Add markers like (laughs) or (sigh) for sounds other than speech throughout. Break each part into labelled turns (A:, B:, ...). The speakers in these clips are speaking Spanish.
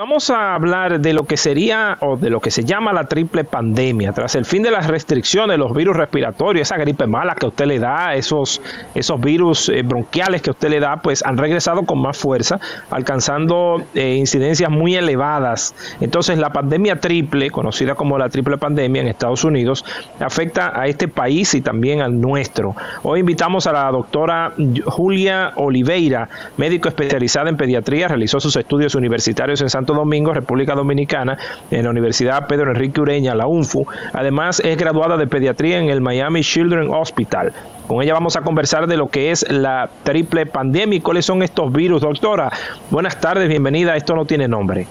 A: Vamos a hablar de lo que sería o de lo que se llama la triple pandemia. Tras el fin de las restricciones, los virus respiratorios, esa gripe mala que usted le da, esos, esos virus eh, bronquiales que usted le da, pues han regresado con más fuerza, alcanzando eh, incidencias muy elevadas. Entonces la pandemia triple, conocida como la triple pandemia en Estados Unidos, afecta a este país y también al nuestro. Hoy invitamos a la doctora Julia Oliveira, médico especializada en pediatría, realizó sus estudios universitarios en Santo Domingo, República Dominicana, en la Universidad Pedro Enrique Ureña, la UNFU. Además, es graduada de pediatría en el Miami Children's Hospital. Con ella vamos a conversar de lo que es la triple pandemia y cuáles son estos virus. Doctora, buenas tardes, bienvenida. Esto no tiene nombre.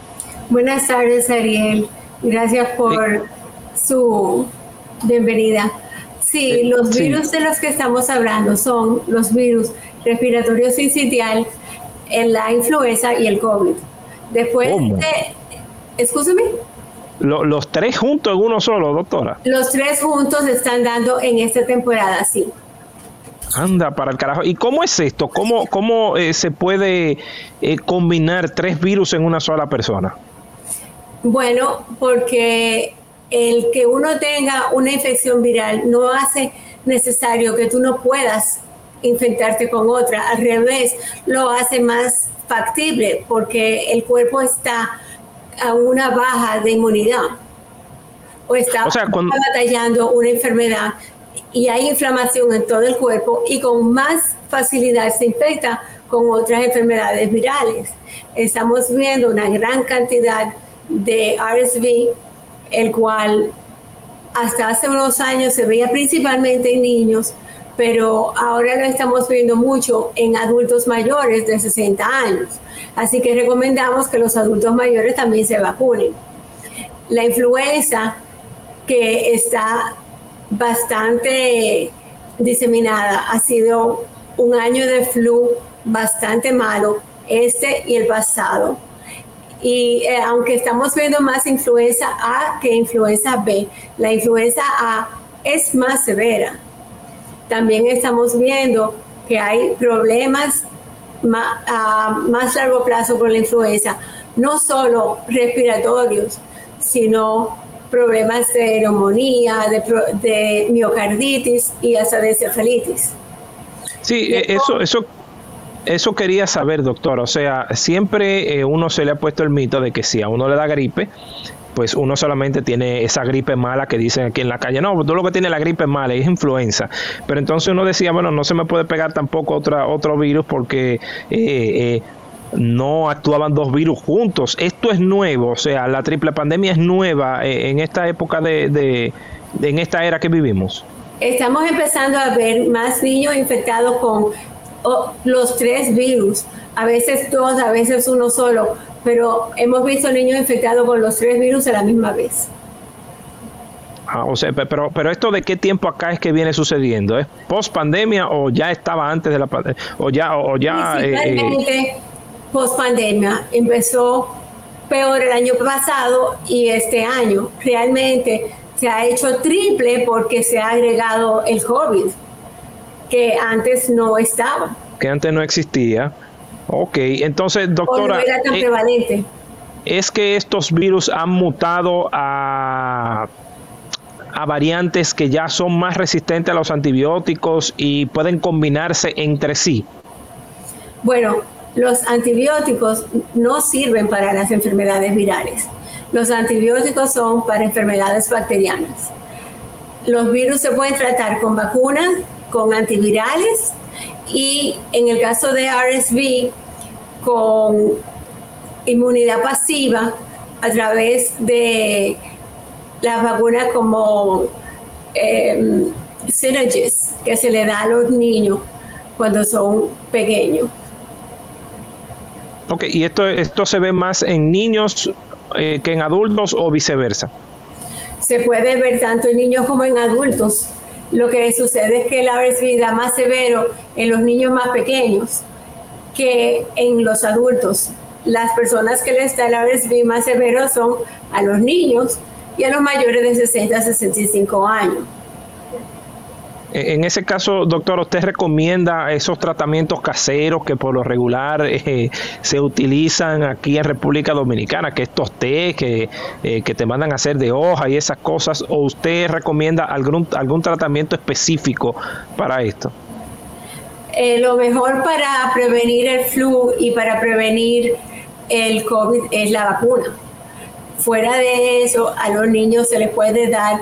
B: Buenas tardes, Ariel. Gracias por su bienvenida. Sí, eh, los virus de los que estamos hablando son los virus respiratorios sincitial, la influenza y el COVID. Después de... Escúchame.
A: los tres juntos en uno solo, doctora.
B: Los tres juntos están dando en esta temporada, sí.
A: Anda, para el carajo. ¿Y cómo es esto? ¿Cómo, cómo eh, se puede eh, combinar tres virus en una sola persona?
B: Bueno, porque el que uno tenga una infección viral no hace necesario que tú no puedas infectarte con otra. Al revés, lo hace más factible porque el cuerpo está a una baja de inmunidad o está batallando una enfermedad y hay inflamación en todo el cuerpo y con más facilidad se infecta con otras enfermedades virales. Estamos viendo una gran cantidad de RSV, el cual hasta hace unos años se veía principalmente en niños, pero ahora lo estamos viendo mucho en adultos mayores de 60 años. Así que recomendamos que los adultos mayores también se vacunen. La influenza, que está bastante diseminada, ha sido un año de flu bastante malo, este y el pasado. Y eh, aunque estamos viendo más influenza A que influenza B, la influenza A es más severa también estamos viendo que hay problemas a más largo plazo con la influenza, no solo respiratorios, sino problemas de neumonía, de, miocarditis y hasta de encefalitis.
A: Sí, eh, eso, eso, eso quería saber, doctor. O sea, siempre eh, uno se le ha puesto el mito de que si a uno le da gripe, pues uno solamente tiene esa gripe mala que dicen aquí en la calle. No, tú lo que tiene la gripe mala es influenza. Pero entonces uno decía, bueno, no se me puede pegar tampoco otra, otro virus porque eh, eh, no actuaban dos virus juntos. Esto es nuevo, o sea, la triple pandemia es nueva eh, en esta época de, en esta era que vivimos.
B: Estamos empezando a ver más niños infectados con los tres virus, a veces dos, a veces uno solo pero hemos visto niños infectados con los tres virus a la misma vez.
A: Ah, o sea, pero, pero esto de qué tiempo acá es que viene sucediendo, ¿es post pandemia o ya estaba antes de la pandemia? O ya, o, ya.
B: Eh, post pandemia empezó peor el año pasado y este año realmente se ha hecho triple porque se ha agregado el COVID, que antes no estaba.
A: Que antes no existía. Ok, entonces, doctora.
B: Eh,
A: es que estos virus han mutado a, a variantes que ya son más resistentes a los antibióticos y pueden combinarse entre sí.
B: Bueno, los antibióticos no sirven para las enfermedades virales. Los antibióticos son para enfermedades bacterianas. Los virus se pueden tratar con vacunas, con antivirales y en el caso de RSV con inmunidad pasiva a través de las vacunas como eh, que se le da a los niños cuando son pequeños.
A: Ok, ¿y esto, esto se ve más en niños eh, que en adultos o viceversa?
B: Se puede ver tanto en niños como en adultos. Lo que sucede es que la RSV da más severo en los niños más pequeños que en los adultos. Las personas que les da el RSV más severo son a los niños y a los mayores de 60 a 65 años.
A: En ese caso, doctor, ¿usted recomienda esos tratamientos caseros que por lo regular eh, se utilizan aquí en República Dominicana, que estos té que, eh, que te mandan a hacer de hoja y esas cosas, o usted recomienda algún, algún tratamiento específico para esto?
B: Eh, lo mejor para prevenir el flu y para prevenir el COVID es la vacuna. Fuera de eso, a los niños se les puede dar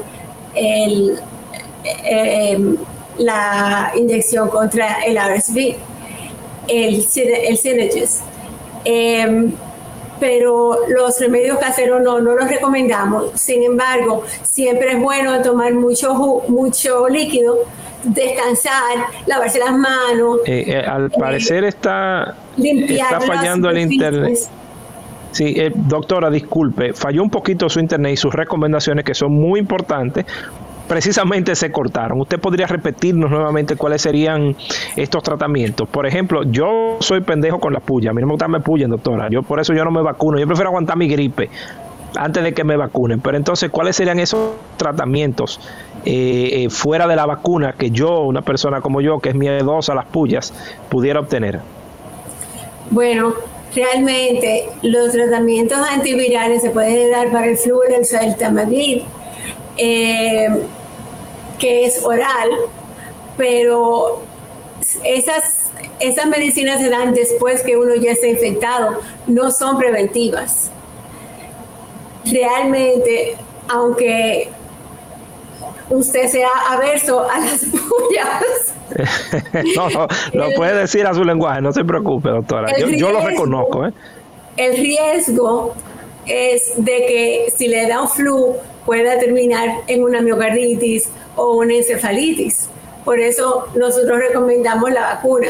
B: el Em, la inyección contra el RSV, el, el em, pero los remedios caseros no, no los recomendamos. Sin embargo, siempre es bueno tomar mucho, mucho líquido, descansar, lavarse las manos.
A: Eh, eh, al parecer está, está fallando el internet. Sí, eh, doctora, disculpe, falló un poquito su internet y sus recomendaciones que son muy importantes precisamente se cortaron. ¿Usted podría repetirnos nuevamente cuáles serían estos tratamientos? Por ejemplo, yo soy pendejo con la puya. A mí no me gusta me puyen, doctora. Yo por eso yo no me vacuno. Yo prefiero aguantar mi gripe antes de que me vacunen. Pero entonces, ¿cuáles serían esos tratamientos eh, eh, fuera de la vacuna que yo, una persona como yo, que es miedosa a las pullas, pudiera obtener?
B: Bueno, realmente los tratamientos antivirales se pueden dar para el flu del saltamavir. Eh, que es oral, pero esas, esas medicinas se dan después que uno ya está infectado, no son preventivas. Realmente, aunque usted sea averso a las pullas. (laughs)
A: no, no, lo puede decir a su lenguaje, no se preocupe, doctora. Yo, lo reconozco. ¿eh?
B: El riesgo es de que si le da un flu pueda terminar en una miocarditis o una encefalitis. Por eso nosotros recomendamos la vacuna.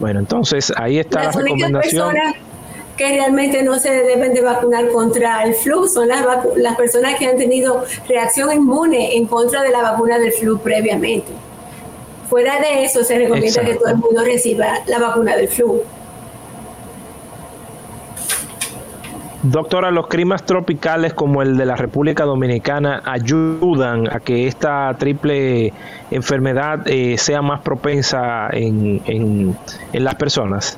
A: Bueno, entonces ahí está las la recomendación.
B: Personas que realmente no se deben de vacunar contra el flu son las, las personas que han tenido reacción inmune en contra de la vacuna del flu previamente. Fuera de eso, se recomienda que todo el mundo reciba la vacuna del flu.
A: Doctora, ¿los climas tropicales como el de la República Dominicana ayudan a que esta triple enfermedad eh, sea más propensa en, en, las personas?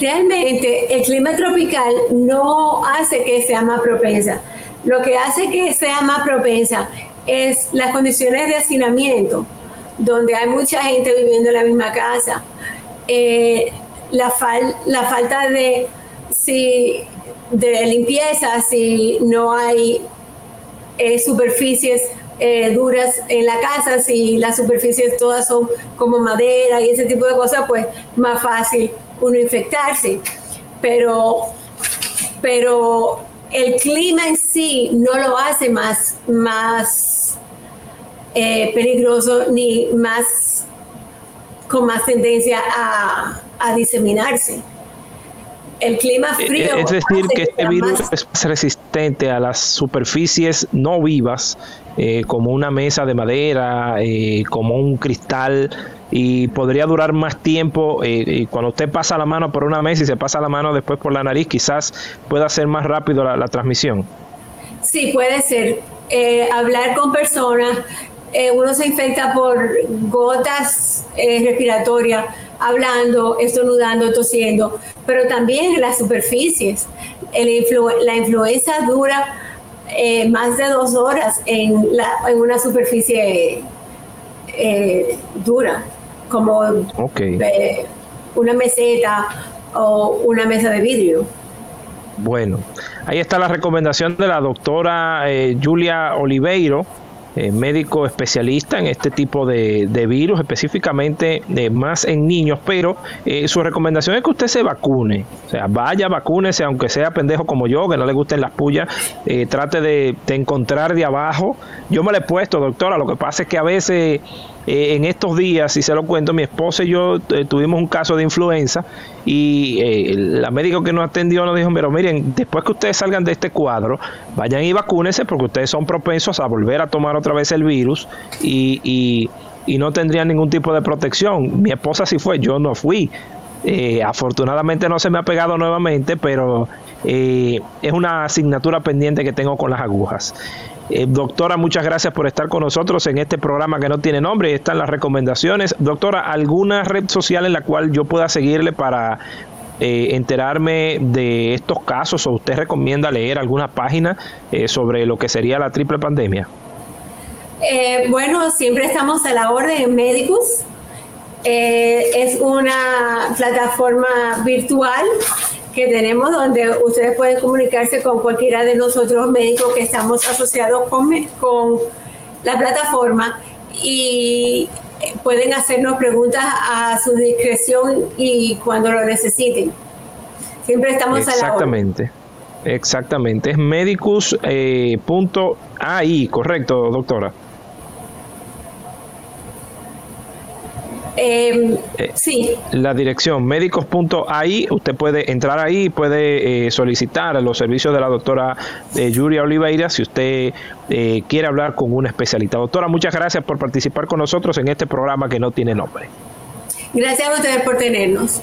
B: Realmente el clima tropical no hace que sea más propensa. Lo que hace que sea más propensa es las condiciones de hacinamiento, donde hay mucha gente viviendo en la misma casa. Eh, la, la falta de si de limpieza, si no hay eh, superficies eh, duras en la casa, si las superficies todas son como madera y ese tipo de cosas, pues más fácil uno infectarse. Pero, pero el clima en sí no lo hace más, más eh, peligroso ni más con más tendencia a, a diseminarse el clima eh, frío.
A: Es decir, que este virus es resistente a las superficies no vivas, eh, como una mesa de madera, eh, como un cristal, y podría durar más tiempo. y cuando usted pasa la mano por una mesa y se pasa la mano después por la nariz, quizás pueda ser más rápido la, transmisión.
B: Sí, puede ser. hablar con personas, uno se infecta por gotas respiratorias hablando, estornudando, tosiendo, pero también en las superficies. la influenza dura eh, más de dos horas en, una superficie eh, dura, como eh, una meseta o una mesa de vidrio.
A: Bueno, ahí está la recomendación de la doctora Julia Oliveiro eh, médico especialista en este tipo de, virus, específicamente eh, más en niños, pero eh, su recomendación es que usted se vacune, o sea, vaya, vacúnese, aunque sea pendejo como yo, que no le gusten las pullas, trate de, encontrar de abajo. Yo me lo he puesto, doctora, lo que pasa es que a veces eh, en estos días, si se lo cuento, mi esposa y yo eh, tuvimos un caso de influenza y eh, la médico que nos atendió nos dijo, pero miren, después que ustedes salgan de este cuadro, vayan y vacúnense porque ustedes son propensos a volver a tomar otra vez el virus y, y, y no tendrían ningún tipo de protección. Mi esposa sí fue, yo no fui. Eh, afortunadamente no se me ha pegado nuevamente, pero es una asignatura pendiente que tengo con las agujas. Eh, doctora, muchas gracias por estar con nosotros en este programa que no tiene nombre. Están las recomendaciones. Doctora, ¿alguna red social en la cual yo pueda seguirle para enterarme de estos casos o usted recomienda leer alguna página sobre lo que sería la triple pandemia?
B: bueno, siempre estamos a la orden en Médicos eh, es una plataforma virtual tenemos donde ustedes pueden comunicarse con cualquiera de nosotros médicos que estamos asociados con, con la plataforma y pueden hacernos preguntas a su discreción y cuando lo necesiten. Siempre estamos
A: Exactamente. Exactamente. Es medicus.ai, eh, correcto, doctora.
B: Em, eh, sí.
A: La dirección médicos.ai, usted puede entrar ahí y puede eh, solicitar los servicios de la doctora eh, Yuria Oliveira si usted quiere hablar con una especialista. Doctora, muchas gracias por participar con nosotros en este programa que no tiene nombre.
B: Gracias a ustedes por tenernos.